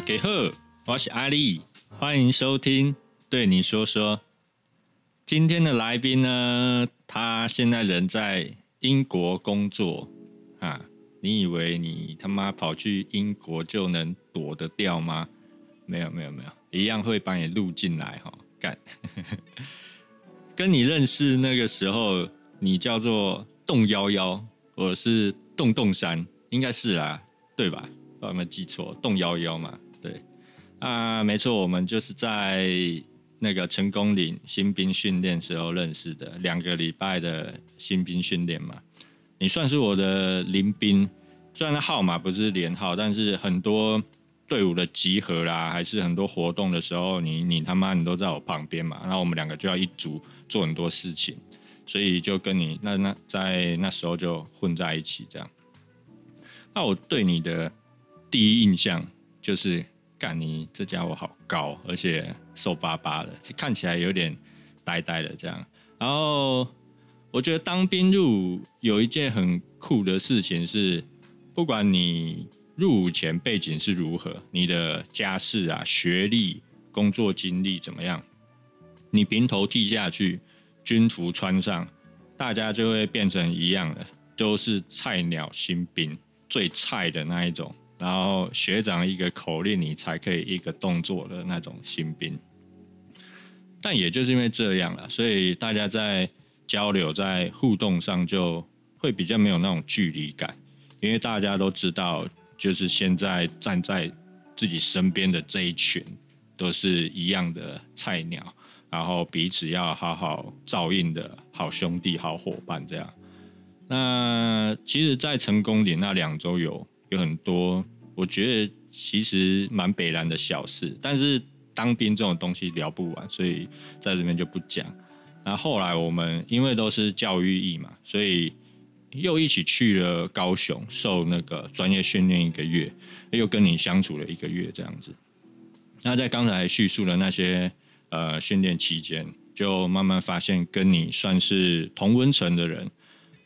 大家好，我是阿力，欢迎收听对你说说。今天的来宾呢，他现在人在英国工作啊。你以为你他妈跑去英国就能躲得掉吗？没有没有没有，一样会把你录进来哈。干，跟你认识那个时候，你叫做洞幺幺，我是洞洞山，应该是啊，对吧？我有没有记错？洞幺幺嘛，对啊，没错，我们就是在那个成功岭新兵训练时候认识的，两个礼拜的新兵训练嘛。你算是我的临兵，虽然号码不是连号，但是很多队伍的集合啦，还是很多活动的时候，你你他妈你都在我旁边嘛，然后我们两个就要一组做很多事情，所以就跟你那那在那时候就混在一起这样。那我对你的第一印象就是，干你这家伙好高，而且瘦巴巴的，看起来有点呆呆的这样，然后。我觉得当兵入伍有一件很酷的事情是，不管你入伍前背景是如何，你的家世啊、学历、工作经历怎么样，你平头剃下去，军服穿上，大家就会变成一样的，都是菜鸟新兵，最菜的那一种。然后学长一个口令，你才可以一个动作的那种新兵。但也就是因为这样了，所以大家在。交流在互动上就会比较没有那种距离感，因为大家都知道，就是现在站在自己身边的这一群都是一样的菜鸟，然后彼此要好好照应的好兄弟、好伙伴这样。那其实，在成功里那两周有有很多，我觉得其实蛮北然的小事，但是当兵这种东西聊不完，所以在这边就不讲。那后来我们因为都是教育役嘛，所以又一起去了高雄受那个专业训练一个月，又跟你相处了一个月这样子。那在刚才叙述的那些呃训练期间，就慢慢发现跟你算是同温层的人，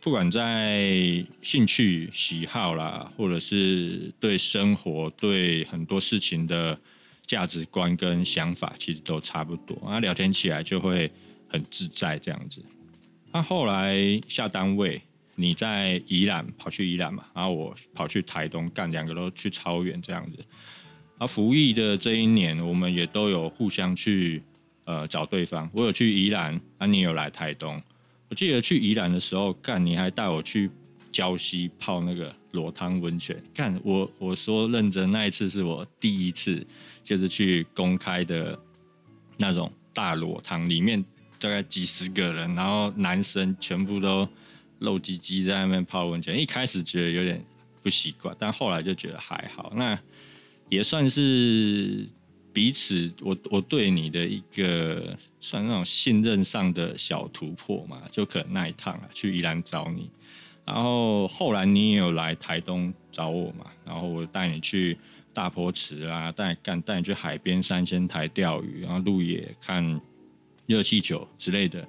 不管在兴趣喜好啦，或者是对生活对很多事情的价值观跟想法，其实都差不多。啊，聊天起来就会。很自在这样子，那后来下单位，你在宜兰跑去宜兰嘛，然后我跑去台东干，两个都去超远这样子。啊，服役的这一年，我们也都有互相去呃找对方。我有去宜兰，啊，你有来台东。记得去宜兰的时候，干你还带我去礁溪泡那个裸汤温泉。干我我说认真，那一次是我第一次，就是去公开的那种大裸汤里面。大概几十个人，然后男生全部都露鸡鸡在那边泡温泉。一开始觉得有点不习惯，但后来就觉得还好。那也算是彼此，我我对你的一个算那种信任上的小突破嘛。就可能那一趟啊，去宜兰找你，然后后来你也有来台东找我嘛。然后我带你去大坡池啊，带干带你去海边三仙台钓鱼，然后路野看。热气球之类的，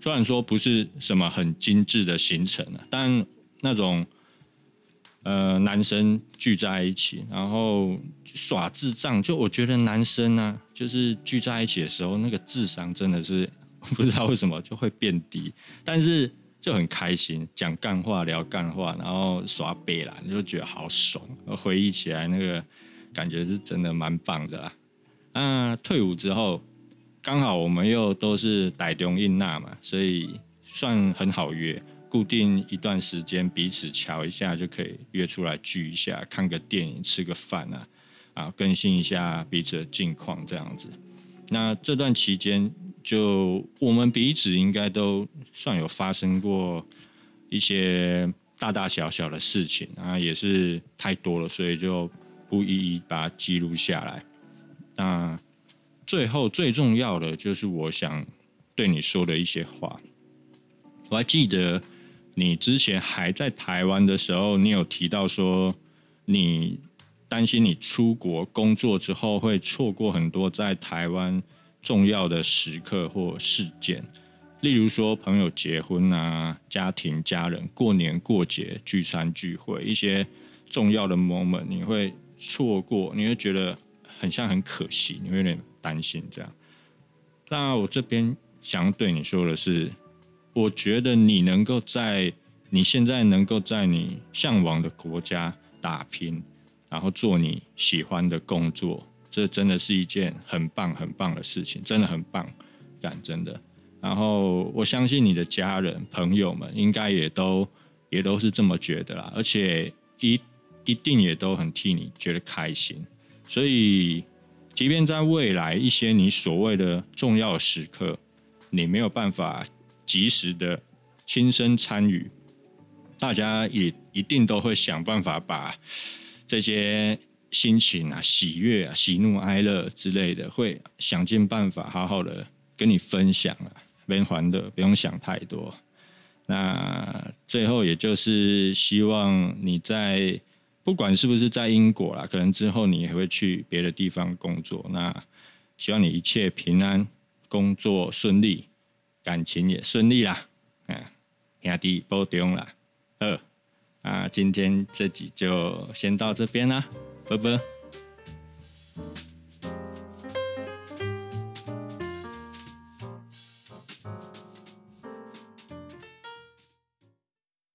虽然说不是什么很精致的行程啊，但那种呃男生聚在一起，然后耍智障，就我觉得男生呢，就是聚在一起的时候，那个智商真的是不知道为什么就会变低，但是就很开心，讲干话聊干话，然后耍北啦，就觉得好爽，回忆起来那个感觉是真的蛮棒的啊。啊，退伍之后。刚好我们又都是傣中印纳嘛，所以算很好约，固定一段时间彼此瞧一下就可以约出来聚一下，看个电影、吃个饭啊，啊，更新一下彼此的近况这样子。那这段期间，就我们彼此应该都算有发生过一些大大小小的事情啊，也是太多了，所以就不一一把它记录下来。那。最后最重要的就是我想对你说的一些话。我还记得你之前还在台湾的时候，你有提到说你担心你出国工作之后会错过很多在台湾重要的时刻或事件，例如说朋友结婚啊、家庭家人过年过节聚餐聚会一些重要的 moment，你会错过，你会觉得。很像很可惜，你会有点担心这样。那我这边想对你说的是，我觉得你能够在你现在能够在你向往的国家打拼，然后做你喜欢的工作，这真的是一件很棒很棒的事情，真的很棒，感真的。然后我相信你的家人朋友们应该也都也都是这么觉得啦，而且一一定也都很替你觉得开心。所以，即便在未来一些你所谓的重要时刻，你没有办法及时的亲身参与，大家也一定都会想办法把这些心情啊、喜悦啊、喜怒哀乐之类的，会想尽办法好好的跟你分享啊。边还的不用想太多，那最后也就是希望你在不管是不是在英国啦，可能之后你也会去别的地方工作。那希望你一切平安，工作顺利，感情也顺利啦。嗯，兄弟保重啦。二啊，今天这集就先到这边啦，拜拜。